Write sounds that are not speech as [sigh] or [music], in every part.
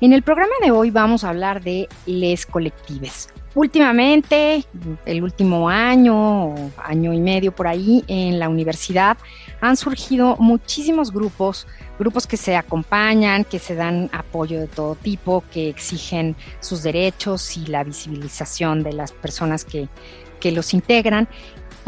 En el programa de hoy vamos a hablar de les colectives. Últimamente, el último año o año y medio por ahí en la universidad han surgido muchísimos grupos, grupos que se acompañan, que se dan apoyo de todo tipo, que exigen sus derechos y la visibilización de las personas que, que los integran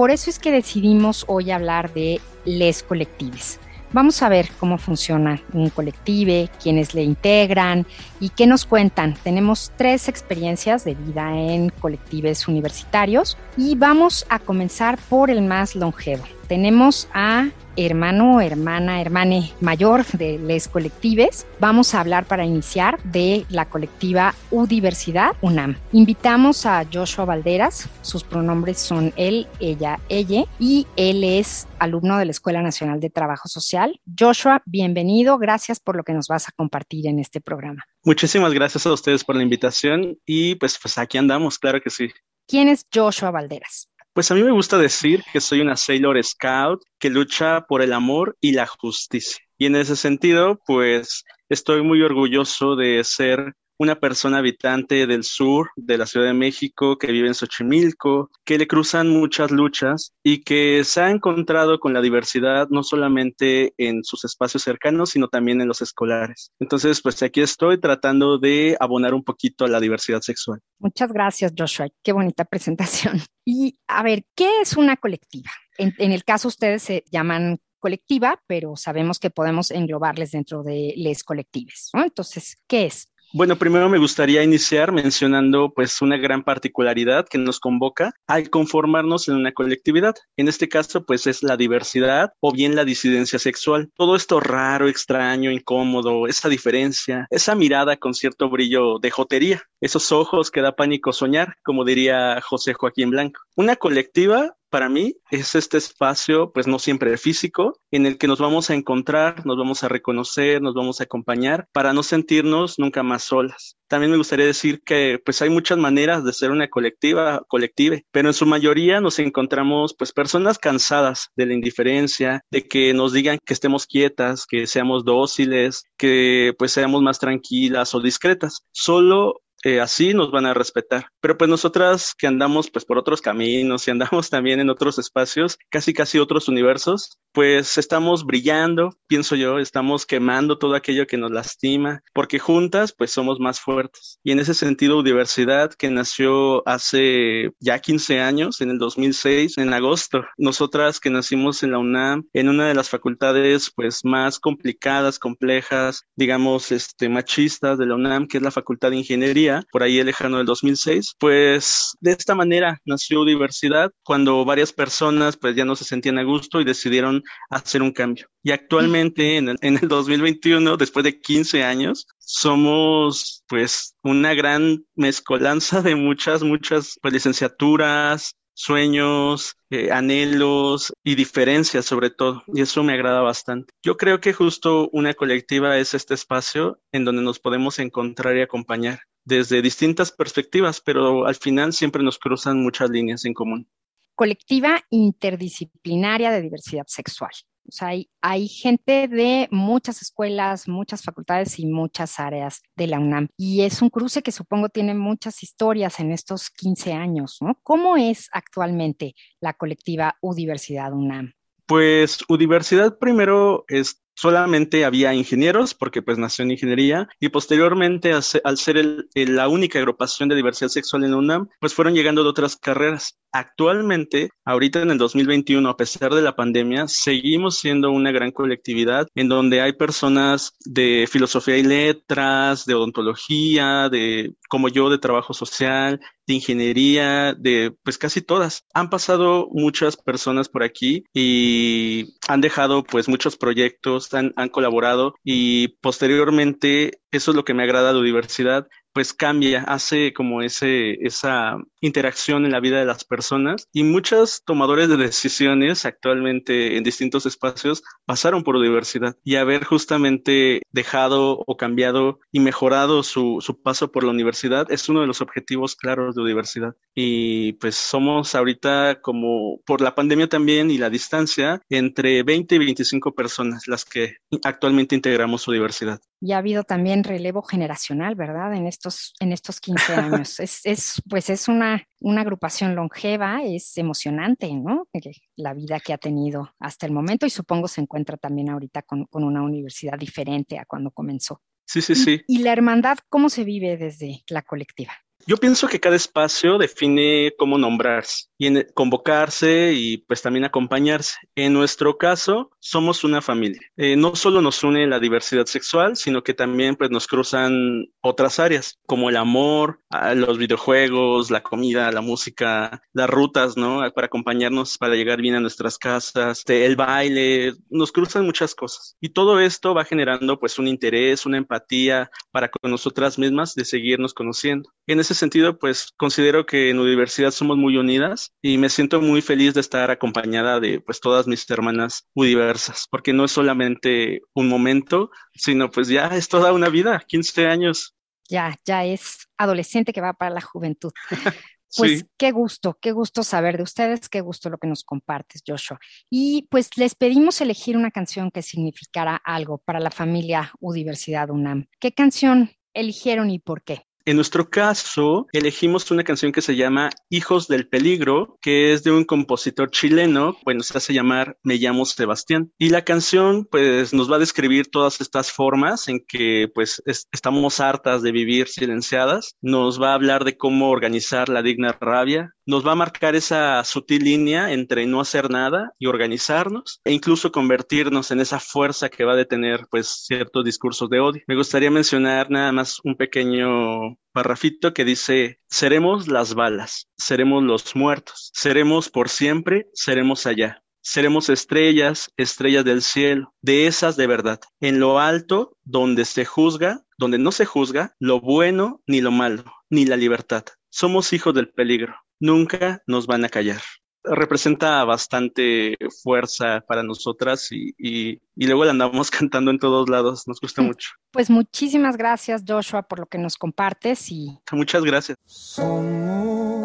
por eso es que decidimos hoy hablar de les colectives. Vamos a ver cómo funciona un colectivo, quiénes le integran y qué nos cuentan. Tenemos tres experiencias de vida en colectivos universitarios y vamos a comenzar por el más longevo. Tenemos a hermano, hermana, hermane mayor de Les Colectives. Vamos a hablar para iniciar de la colectiva U Diversidad UNAM. Invitamos a Joshua Valderas, sus pronombres son él, ella, ella, y él es alumno de la Escuela Nacional de Trabajo Social. Joshua, bienvenido, gracias por lo que nos vas a compartir en este programa. Muchísimas gracias a ustedes por la invitación y pues, pues aquí andamos, claro que sí. ¿Quién es Joshua Valderas? Pues a mí me gusta decir que soy una Sailor Scout que lucha por el amor y la justicia. Y en ese sentido, pues estoy muy orgulloso de ser una persona habitante del sur de la Ciudad de México que vive en Xochimilco, que le cruzan muchas luchas y que se ha encontrado con la diversidad no solamente en sus espacios cercanos, sino también en los escolares. Entonces, pues aquí estoy tratando de abonar un poquito a la diversidad sexual. Muchas gracias, Joshua. Qué bonita presentación. Y a ver, ¿qué es una colectiva? En, en el caso ustedes se llaman colectiva, pero sabemos que podemos englobarles dentro de les colectives. ¿no? Entonces, ¿qué es? Bueno, primero me gustaría iniciar mencionando pues una gran particularidad que nos convoca al conformarnos en una colectividad. En este caso pues es la diversidad o bien la disidencia sexual. Todo esto raro, extraño, incómodo, esa diferencia, esa mirada con cierto brillo de jotería, esos ojos que da pánico soñar, como diría José Joaquín Blanco. Una colectiva para mí es este espacio, pues no siempre físico, en el que nos vamos a encontrar, nos vamos a reconocer, nos vamos a acompañar para no sentirnos nunca más solas. También me gustaría decir que pues hay muchas maneras de ser una colectiva, colective, pero en su mayoría nos encontramos pues personas cansadas de la indiferencia, de que nos digan que estemos quietas, que seamos dóciles, que pues seamos más tranquilas o discretas. Solo eh, así nos van a respetar. Pero pues nosotras que andamos pues por otros caminos y andamos [laughs] también en otros espacios, casi casi otros universos, pues estamos brillando, pienso yo, estamos quemando todo aquello que nos lastima, porque juntas pues somos más fuertes. Y en ese sentido, Diversidad, que nació hace ya 15 años, en el 2006, en agosto, nosotras que nacimos en la UNAM, en una de las facultades pues más complicadas, complejas, digamos, este, machistas de la UNAM, que es la Facultad de Ingeniería, por ahí lejano del 2006, pues de esta manera nació Diversidad, cuando varias personas pues ya no se sentían a gusto y decidieron hacer un cambio. Y actualmente, en el, en el 2021, después de 15 años, somos pues una gran mezcolanza de muchas, muchas pues, licenciaturas, sueños, eh, anhelos y diferencias sobre todo. Y eso me agrada bastante. Yo creo que justo una colectiva es este espacio en donde nos podemos encontrar y acompañar desde distintas perspectivas, pero al final siempre nos cruzan muchas líneas en común. Colectiva interdisciplinaria de diversidad sexual. O sea, hay, hay, gente de muchas escuelas, muchas facultades y muchas áreas de la UNAM. Y es un cruce que supongo tiene muchas historias en estos 15 años, ¿no? ¿Cómo es actualmente la colectiva Udiversidad UNAM? Pues Udiversidad primero es solamente había ingenieros, porque pues nació en ingeniería, y posteriormente, al ser el, la única agrupación de diversidad sexual en UNAM, pues fueron llegando de otras carreras. Actualmente, ahorita en el 2021, a pesar de la pandemia, seguimos siendo una gran colectividad en donde hay personas de filosofía y letras, de odontología, de como yo, de trabajo social, de ingeniería, de pues casi todas. Han pasado muchas personas por aquí y han dejado pues muchos proyectos, han, han colaborado y posteriormente eso es lo que me agrada de la diversidad, pues cambia, hace como ese, esa interacción en la vida de las personas y muchos tomadores de decisiones actualmente en distintos espacios pasaron por universidad y haber justamente dejado o cambiado y mejorado su, su paso por la universidad es uno de los objetivos claros de universidad y pues somos ahorita como por la pandemia también y la distancia entre 20 y 25 personas las que actualmente integramos su diversidad. Y ha habido también relevo generacional, ¿verdad? En estos, en estos 15 años. [laughs] es, es, pues es una, una agrupación longeva, es emocionante, ¿no? La vida que ha tenido hasta el momento y supongo se encuentra también ahorita con, con una universidad diferente a cuando comenzó. Sí, sí, sí. ¿Y la hermandad cómo se vive desde la colectiva? Yo pienso que cada espacio define cómo nombrarse y en convocarse y pues también acompañarse. En nuestro caso, somos una familia. Eh, no solo nos une la diversidad sexual, sino que también pues nos cruzan otras áreas como el amor, los videojuegos, la comida, la música, las rutas, ¿no? Para acompañarnos para llegar bien a nuestras casas, este, el baile, nos cruzan muchas cosas. Y todo esto va generando pues un interés, una empatía para con nosotras mismas de seguirnos conociendo. En ese sentido, pues considero que en universidad somos muy unidas y me siento muy feliz de estar acompañada de pues todas mis hermanas diversas, porque no es solamente un momento, sino pues ya es toda una vida, 15 años. Ya, ya es adolescente que va para la juventud. [laughs] Pues qué gusto, qué gusto saber de ustedes, qué gusto lo que nos compartes, Joshua. Y pues les pedimos elegir una canción que significara algo para la familia Universidad UNAM. ¿Qué canción eligieron y por qué? En nuestro caso, elegimos una canción que se llama Hijos del Peligro, que es de un compositor chileno, bueno, se hace llamar Me llamo Sebastián. Y la canción, pues, nos va a describir todas estas formas en que, pues, estamos hartas de vivir silenciadas. Nos va a hablar de cómo organizar la digna rabia, nos va a marcar esa sutil línea entre no hacer nada y organizarnos e incluso convertirnos en esa fuerza que va a detener pues ciertos discursos de odio. Me gustaría mencionar nada más un pequeño parrafito que dice, seremos las balas, seremos los muertos, seremos por siempre, seremos allá. Seremos estrellas, estrellas del cielo, de esas de verdad, en lo alto donde se juzga, donde no se juzga lo bueno ni lo malo, ni la libertad. Somos hijos del peligro, nunca nos van a callar. Representa bastante fuerza para nosotras y, y, luego la andamos [laughs] cantando en todos lados, nos gusta mucho. Pues muchísimas gracias Joshua por lo que nos compartes y... Muchas gracias. Somos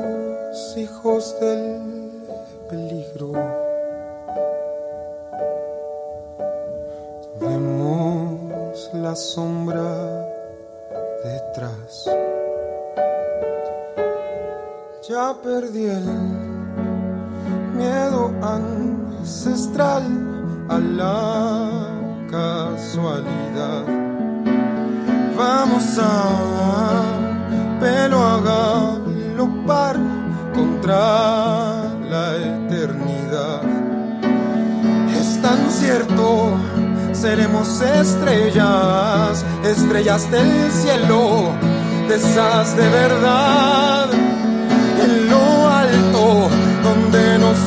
hijos del peligro. Vemos la sombra detrás ya perdí el miedo ancestral a la casualidad. Vamos a pelo a galopar contra la eternidad. Es tan cierto, seremos estrellas, estrellas del cielo, de esas de verdad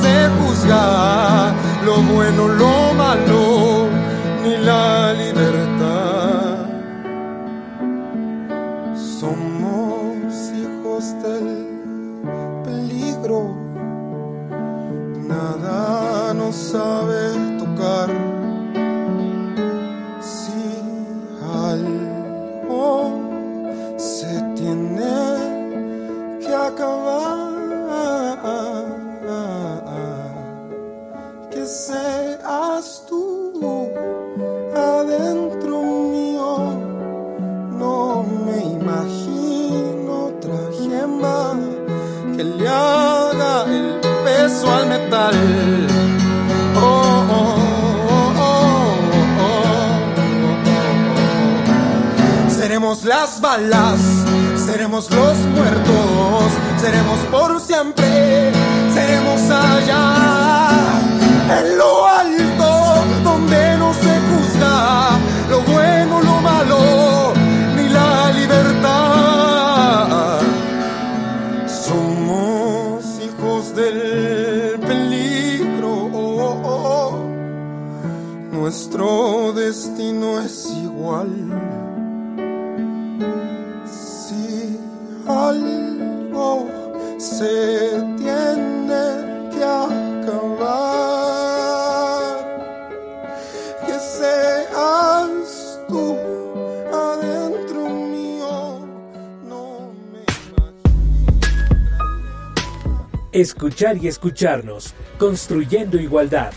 se juzga lo bueno, lo malo, siempre, seremos allá Escuchar y escucharnos, construyendo igualdad.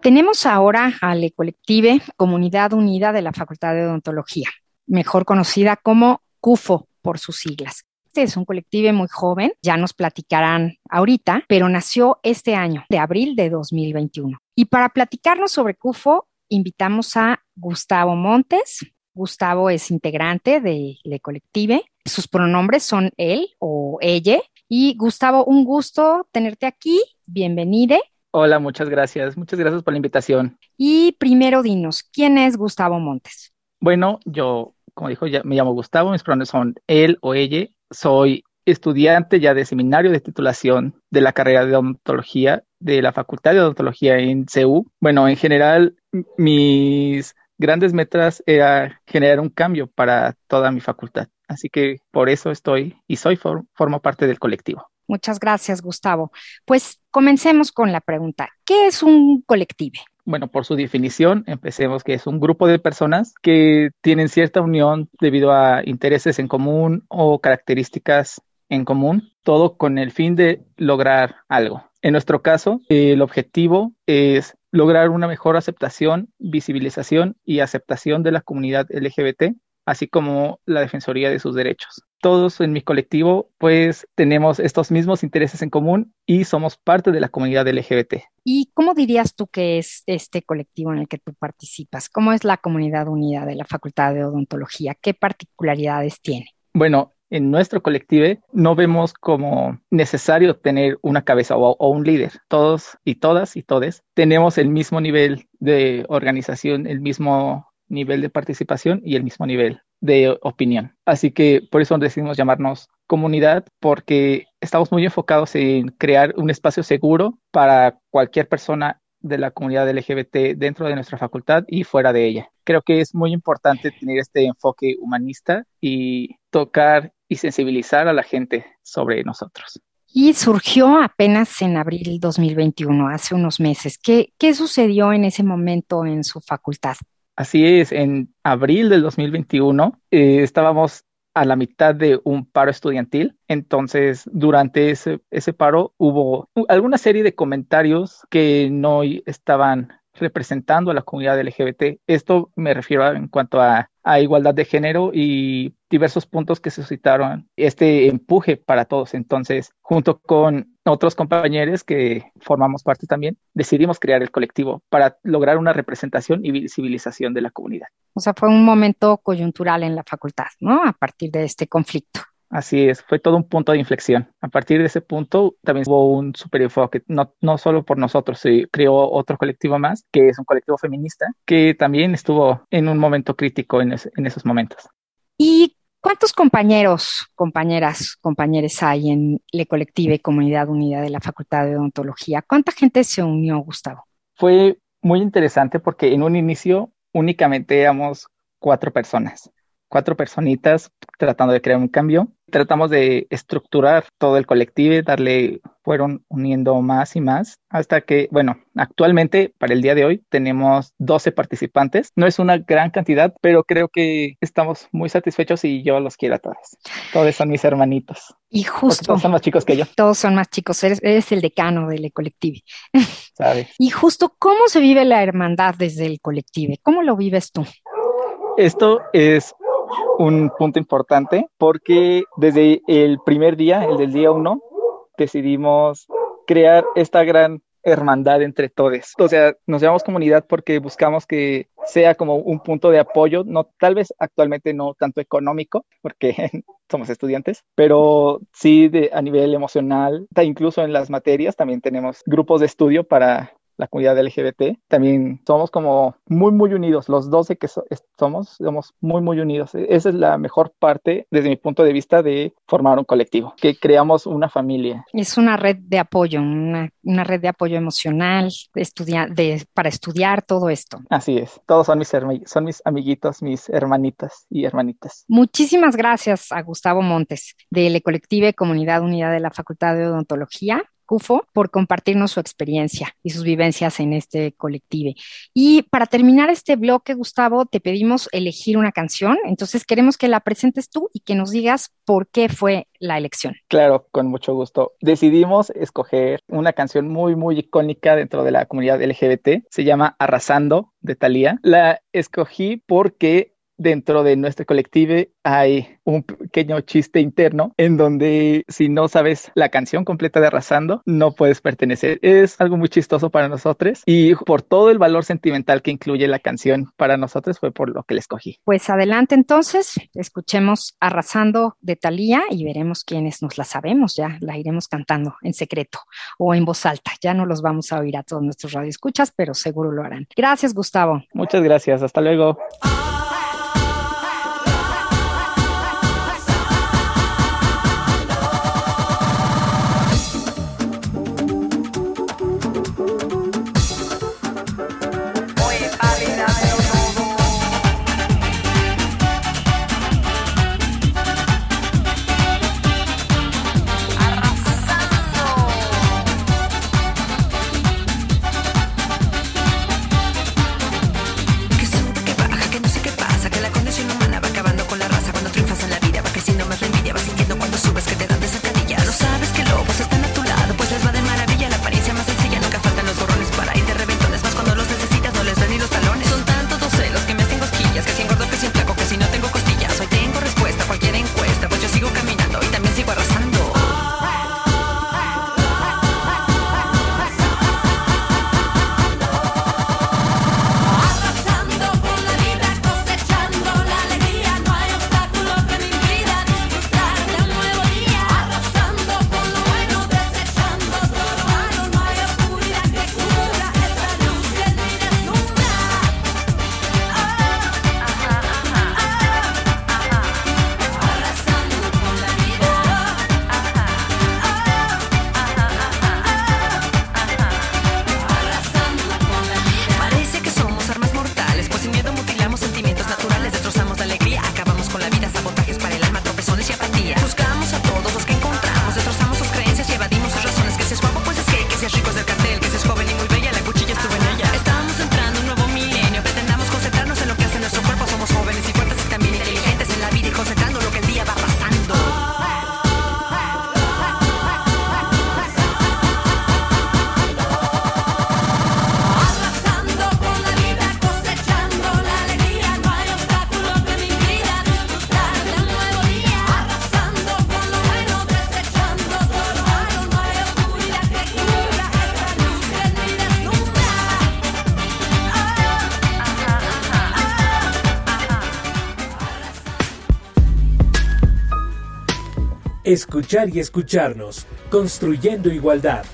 Tenemos ahora al Colective, Comunidad Unida de la Facultad de Odontología, mejor conocida como CUFO por sus siglas. Este es un colectivo muy joven, ya nos platicarán ahorita, pero nació este año, de abril de 2021. Y para platicarnos sobre CUFO, invitamos a Gustavo Montes. Gustavo es integrante de Le Colective. Sus pronombres son él o ella. Y Gustavo, un gusto tenerte aquí. Bienvenido. Hola, muchas gracias. Muchas gracias por la invitación. Y primero dinos, ¿quién es Gustavo Montes? Bueno, yo, como dijo, ya me llamo Gustavo, mis pronombres son él o ella. Soy estudiante ya de seminario de titulación de la carrera de odontología de la Facultad de Odontología en CEU. Bueno, en general, mis grandes metas era generar un cambio para toda mi facultad. Así que por eso estoy y soy, for- formo parte del colectivo. Muchas gracias, Gustavo. Pues comencemos con la pregunta. ¿Qué es un colectivo? Bueno, por su definición, empecemos que es un grupo de personas que tienen cierta unión debido a intereses en común o características en común, todo con el fin de lograr algo. En nuestro caso, el objetivo es lograr una mejor aceptación, visibilización y aceptación de la comunidad LGBT, así como la defensoría de sus derechos. Todos en mi colectivo, pues, tenemos estos mismos intereses en común y somos parte de la comunidad LGBT. ¿Y cómo dirías tú que es este colectivo en el que tú participas? ¿Cómo es la comunidad unida de la Facultad de Odontología? ¿Qué particularidades tiene? Bueno, en nuestro colectivo no vemos como necesario tener una cabeza o, o un líder. Todos y todas y todes tenemos el mismo nivel de organización, el mismo nivel de participación y el mismo nivel de opinión. Así que por eso decidimos llamarnos comunidad porque estamos muy enfocados en crear un espacio seguro para cualquier persona de la comunidad LGBT dentro de nuestra facultad y fuera de ella. Creo que es muy importante tener este enfoque humanista y tocar y sensibilizar a la gente sobre nosotros. Y surgió apenas en abril 2021, hace unos meses. ¿Qué, qué sucedió en ese momento en su facultad? Así es, en abril del 2021 eh, estábamos a la mitad de un paro estudiantil. Entonces, durante ese, ese paro hubo alguna serie de comentarios que no estaban representando a la comunidad LGBT. Esto me refiero a- en cuanto a, a igualdad de género y diversos puntos que suscitaron este empuje para todos. Entonces, junto con otros compañeros que formamos parte también, decidimos crear el colectivo para lograr una representación y visibilización de la comunidad. O sea, fue un momento coyuntural en la facultad, ¿no? A partir de este conflicto. Así es, fue todo un punto de inflexión. A partir de ese punto también hubo un super enfoque, no, no solo por nosotros, se creó otro colectivo más, que es un colectivo feminista, que también estuvo en un momento crítico en, es- en esos momentos. ¿Y cuántos compañeros, compañeras, compañeros hay en Le Colective Comunidad Unida de la Facultad de Odontología? ¿Cuánta gente se unió, Gustavo? Fue muy interesante porque en un inicio únicamente éramos cuatro personas, cuatro personitas tratando de crear un cambio. Tratamos de estructurar todo el colectivo, darle, fueron uniendo más y más hasta que, bueno, actualmente para el día de hoy tenemos 12 participantes. No es una gran cantidad, pero creo que estamos muy satisfechos y yo los quiero a todos. Todos son mis hermanitos, Y justo, todos son más chicos que yo, todos son más chicos, eres, eres el decano de Le Colective. [laughs] ¿sabes? Y justo, ¿cómo se vive la hermandad desde el Colective? ¿Cómo lo vives tú? Esto es un punto importante porque desde el primer día, el del día uno, decidimos crear esta gran hermandad entre todos. O sea, nos llamamos comunidad porque buscamos que sea como un punto de apoyo, no tal vez actualmente no tanto económico, porque [laughs] somos estudiantes, pero sí de, a nivel emocional, incluso en las materias también tenemos grupos de estudio para la comunidad LGBT, también somos como muy, muy unidos. Los 12 que somos, somos muy, muy unidos. E-, esa es la mejor parte, desde mi punto de vista, de formar un colectivo, que creamos una familia. Es una red de apoyo, una, una red de apoyo emocional, de de, para estudiar todo esto. Así es. Todos son mis, son mis amiguitos, mis hermanitas y hermanitas. Muchísimas gracias a Gustavo Montes, de Colective Comunidad Unidad de la Facultad de Odontología, CUFO, por compartirnos su experiencia y sus vivencias en este colectivo. Y para terminar este bloque, Gustavo, te pedimos elegir una canción, entonces queremos que la presentes tú y que nos digas por qué fue la elección. Claro, con mucho gusto. Decidimos escoger una canción muy, muy icónica dentro de la comunidad LGBT, se llama Arrasando de Thalía. La escogí porque dentro de nuestro colectivo hay un pequeño chiste interno en donde si no sabes la canción completa de Arrasando, no puedes pertenecer. Es algo muy chistoso para nosotros y por todo el valor sentimental que incluye la canción para nosotros fue por lo que la escogí. Pues adelante entonces, escuchemos Arrasando de Talía y veremos quiénes nos la sabemos, ya la iremos cantando en secreto o en voz alta. Ya no los vamos a oír a todos nuestros radioescuchas, pero seguro lo harán. Gracias, Gustavo. Muchas gracias, hasta luego. Escuchar y escucharnos, construyendo igualdad.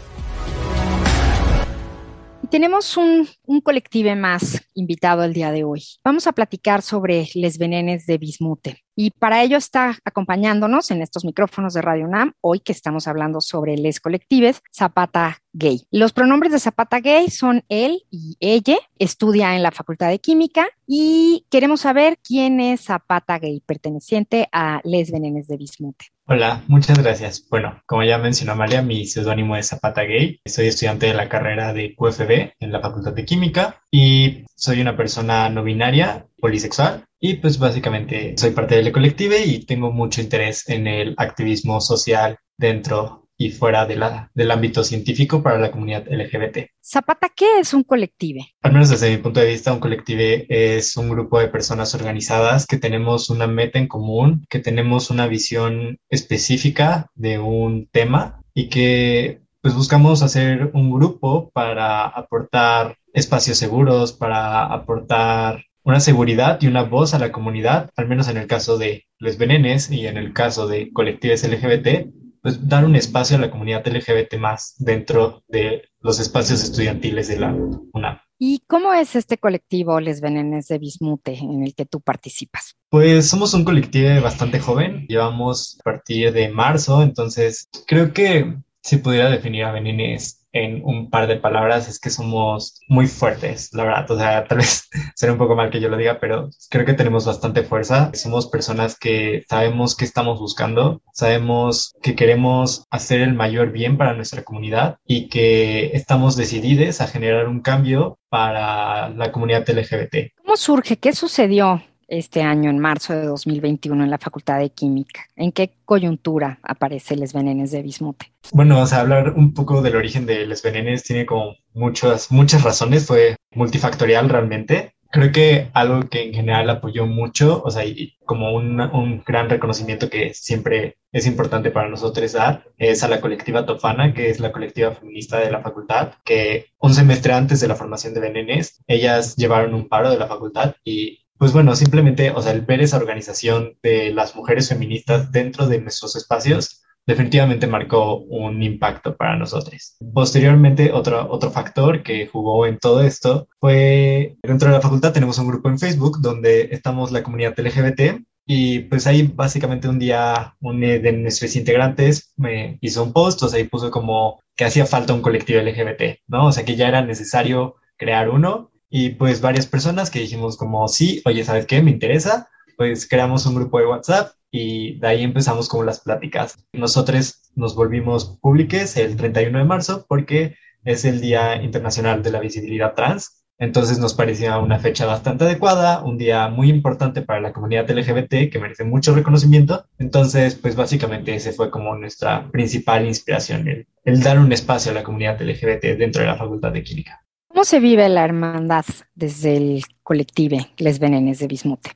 Tenemos un, un colectivo más invitado el día de hoy. Vamos a platicar sobre les venenes de bismute. Y para ello está acompañándonos en estos micrófonos de Radio UNAM, hoy que estamos hablando sobre les colectives, Zapata Gay. Los pronombres de Zapata Gay son él y ella, estudia en la Facultad de Química y queremos saber quién es Zapata Gay, perteneciente a Les Venenes de Bismute. Hola, muchas gracias. Bueno, como ya mencionó Amalia, mi seudónimo es Zapata Gay. Soy estudiante de la carrera de QFB en la Facultad de Química y soy una persona no binaria, polisexual y pues básicamente soy parte del colective y tengo mucho interés en el activismo social dentro y fuera de la, del ámbito científico para la comunidad LGBT. Zapata, ¿qué es un colectivo? Al menos desde mi punto de vista, un colectivo es un grupo de personas organizadas que tenemos una meta en común, que tenemos una visión específica de un tema y que pues buscamos hacer un grupo para aportar espacios seguros, para aportar una seguridad y una voz a la comunidad, al menos en el caso de los venenes y en el caso de colectivos LGBT, pues, dar un espacio a la comunidad LGBT más dentro de los espacios estudiantiles de la UNAM. ¿Y cómo es este colectivo Les Venenes de Bismute en el que tú participas? Pues somos un colectivo bastante joven, llevamos a partir de marzo, entonces creo que si pudiera definir a Benenes en un par de palabras es que somos muy fuertes, la verdad. O sea, tal vez [laughs] será un poco mal que yo lo diga, pero creo que tenemos bastante fuerza. Somos personas que sabemos qué estamos buscando, sabemos que queremos hacer el mayor bien para nuestra comunidad y que estamos decididos a generar un cambio para la comunidad LGBT. ¿Cómo surge? ¿Qué sucedió? Este año, en marzo de 2021, en la Facultad de Química? ¿En qué coyuntura aparece Les Venenes de Bismute? Bueno, o sea, hablar un poco del origen de Les Venenes tiene como muchas, muchas razones, fue multifactorial realmente. Creo que algo que en general apoyó mucho, o sea, y como un, un gran reconocimiento que siempre es importante para nosotros dar, es a la colectiva Tofana, que es la colectiva feminista de la facultad, que un semestre antes de la formación de Venenes, ellas llevaron un paro de la facultad y pues bueno, simplemente, o sea, el ver esa organización de las mujeres feministas dentro de nuestros espacios definitivamente marcó un impacto para nosotros. Posteriormente, otro, otro factor que jugó en todo esto fue, dentro de la facultad tenemos un grupo en Facebook donde estamos la comunidad LGBT y pues ahí básicamente un día uno de nuestros integrantes me hizo un post, o sea, ahí puso como que hacía falta un colectivo LGBT, ¿no? O sea, que ya era necesario crear uno y pues varias personas que dijimos como, sí, oye, ¿sabes qué? Me interesa. Pues creamos un grupo de WhatsApp y de ahí empezamos con las pláticas. Nosotros nos volvimos públicos el 31 de marzo porque es el Día Internacional de la Visibilidad Trans. Entonces nos parecía una fecha bastante adecuada, un día muy importante para la comunidad LGBT que merece mucho reconocimiento. Entonces, pues básicamente ese fue como nuestra principal inspiración, el, el dar un espacio a la comunidad LGBT dentro de la Facultad de Química. ¿Cómo se vive la hermandad desde el colectivo Les Venenes de Bismute?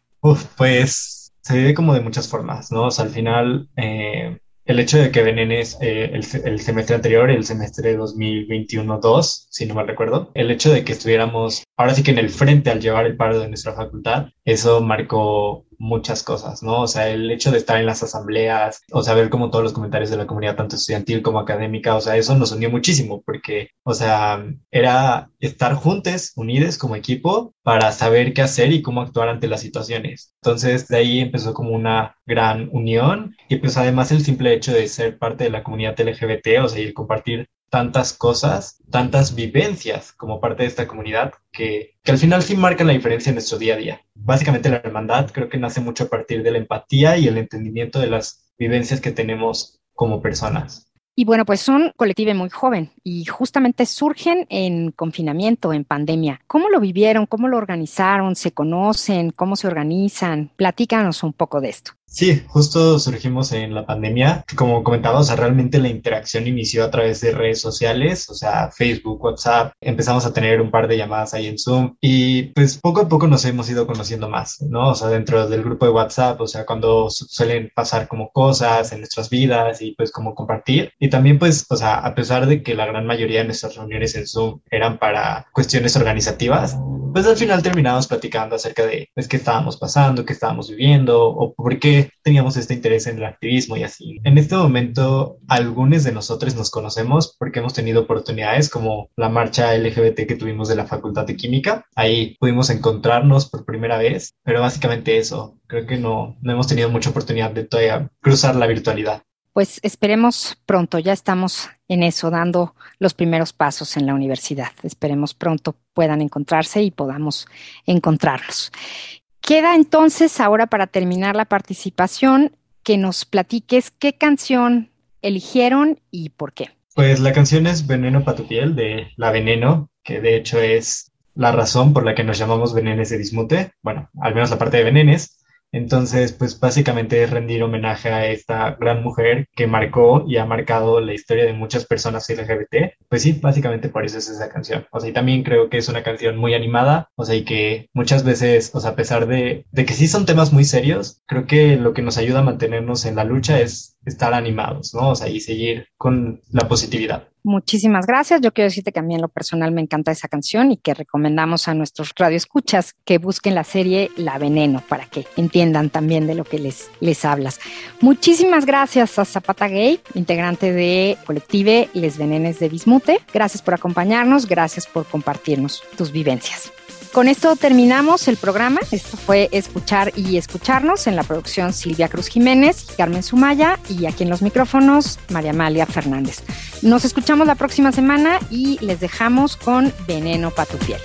Pues se vive como de muchas formas, ¿no? O sea, al final, eh, el hecho de que Benenes, eh, el, el, semestre anterior, el semestre 2021-2, si no mal recuerdo, el hecho de que estuviéramos ahora sí que en el frente al llevar el paro de nuestra facultad, eso marcó muchas cosas, ¿no? O sea, el hecho de estar en las asambleas, o sea, ver como todos los comentarios de la comunidad, tanto estudiantil como académica, o sea, eso nos unió muchísimo porque, o sea, era estar juntos, unidos como equipo para saber qué hacer y cómo actuar ante las situaciones. Entonces, de ahí empezó como una gran unión y pues además el simple hecho de ser parte de la comunidad LGBT, o sea, y compartir tantas cosas, tantas vivencias como parte de esta comunidad que, que, al final sí marcan la diferencia en nuestro día a día. Básicamente la hermandad creo que nace mucho a partir de la empatía y el entendimiento de las vivencias que tenemos como personas. Y bueno, pues son colectivo muy joven y justamente surgen en confinamiento, en pandemia. ¿Cómo lo vivieron? ¿Cómo lo organizaron? ¿Se conocen? ¿Cómo se organizan? Platícanos un poco de esto. Sí, justo surgimos en la pandemia. Como comentaba, o sea, realmente la interacción inició a través de redes sociales, o sea, Facebook, WhatsApp. Empezamos a tener un par de llamadas ahí en Zoom y pues poco a poco nos hemos ido conociendo más, ¿no? O sea, dentro del grupo de WhatsApp, o sea, cuando suelen pasar como cosas en nuestras vidas y pues como compartir. Y también pues, o sea, a pesar de que la gran mayoría de nuestras reuniones en Zoom eran para cuestiones organizativas, pues al final terminamos platicando acerca de pues, qué estábamos pasando, qué estábamos viviendo o por qué teníamos este interés en el activismo y así. En este momento, algunos de nosotros nos conocemos porque hemos tenido oportunidades como la marcha LGBT que tuvimos de la Facultad de Química. Ahí pudimos encontrarnos por primera vez, pero básicamente eso. Creo que no, no hemos tenido mucha oportunidad de todavía cruzar la virtualidad pues esperemos pronto, ya estamos en eso, dando los primeros pasos en la universidad. Esperemos pronto puedan encontrarse y podamos encontrarlos. Queda entonces ahora para terminar la participación que nos platiques qué canción eligieron y por qué. Pues la canción es Veneno para tu piel de La Veneno, que de hecho es la razón por la que nos llamamos Venenes de Dismute, bueno, al menos la parte de Venenes, entonces, pues básicamente es rendir homenaje a esta gran mujer que marcó y ha marcado la historia de muchas personas LGBT. Pues sí, básicamente por eso es esa canción. O sea, y también creo que es una canción muy animada, o sea, y que muchas veces, o sea, a pesar de, de que sí son temas muy serios, creo que lo que nos ayuda a mantenernos en la lucha es estar animados, ¿no? O sea, y seguir con la positividad. Muchísimas gracias. Yo quiero decirte que a mí en lo personal me encanta esa canción y que recomendamos a nuestros radioescuchas que busquen la serie La Veneno para que entiendan también de lo que les, les hablas. Muchísimas gracias a Zapata Gay, integrante de Colective Les Venenes de Bismute. Gracias por acompañarnos, gracias por compartirnos tus vivencias. Con esto terminamos el programa. Esto fue Escuchar y Escucharnos en la producción Silvia Cruz Jiménez, Carmen Sumaya y aquí en los micrófonos María Amalia Fernández. Nos escuchamos la próxima semana y les dejamos con Veneno para tu piel.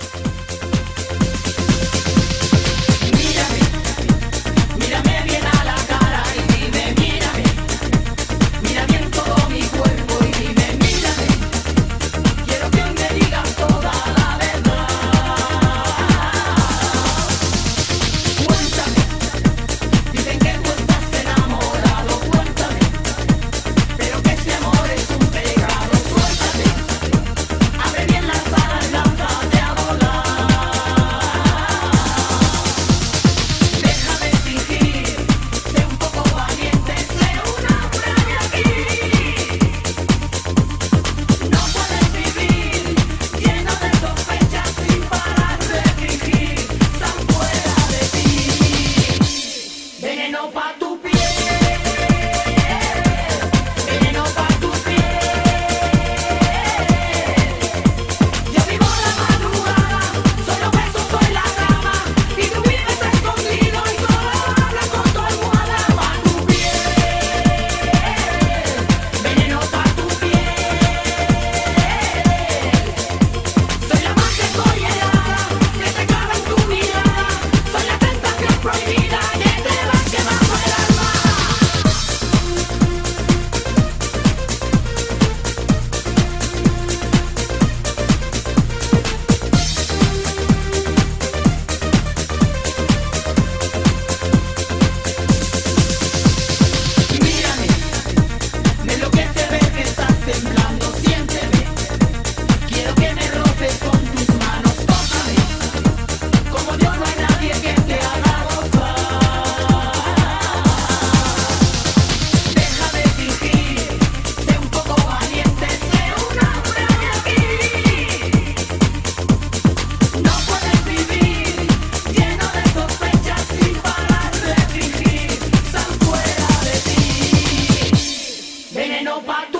Radio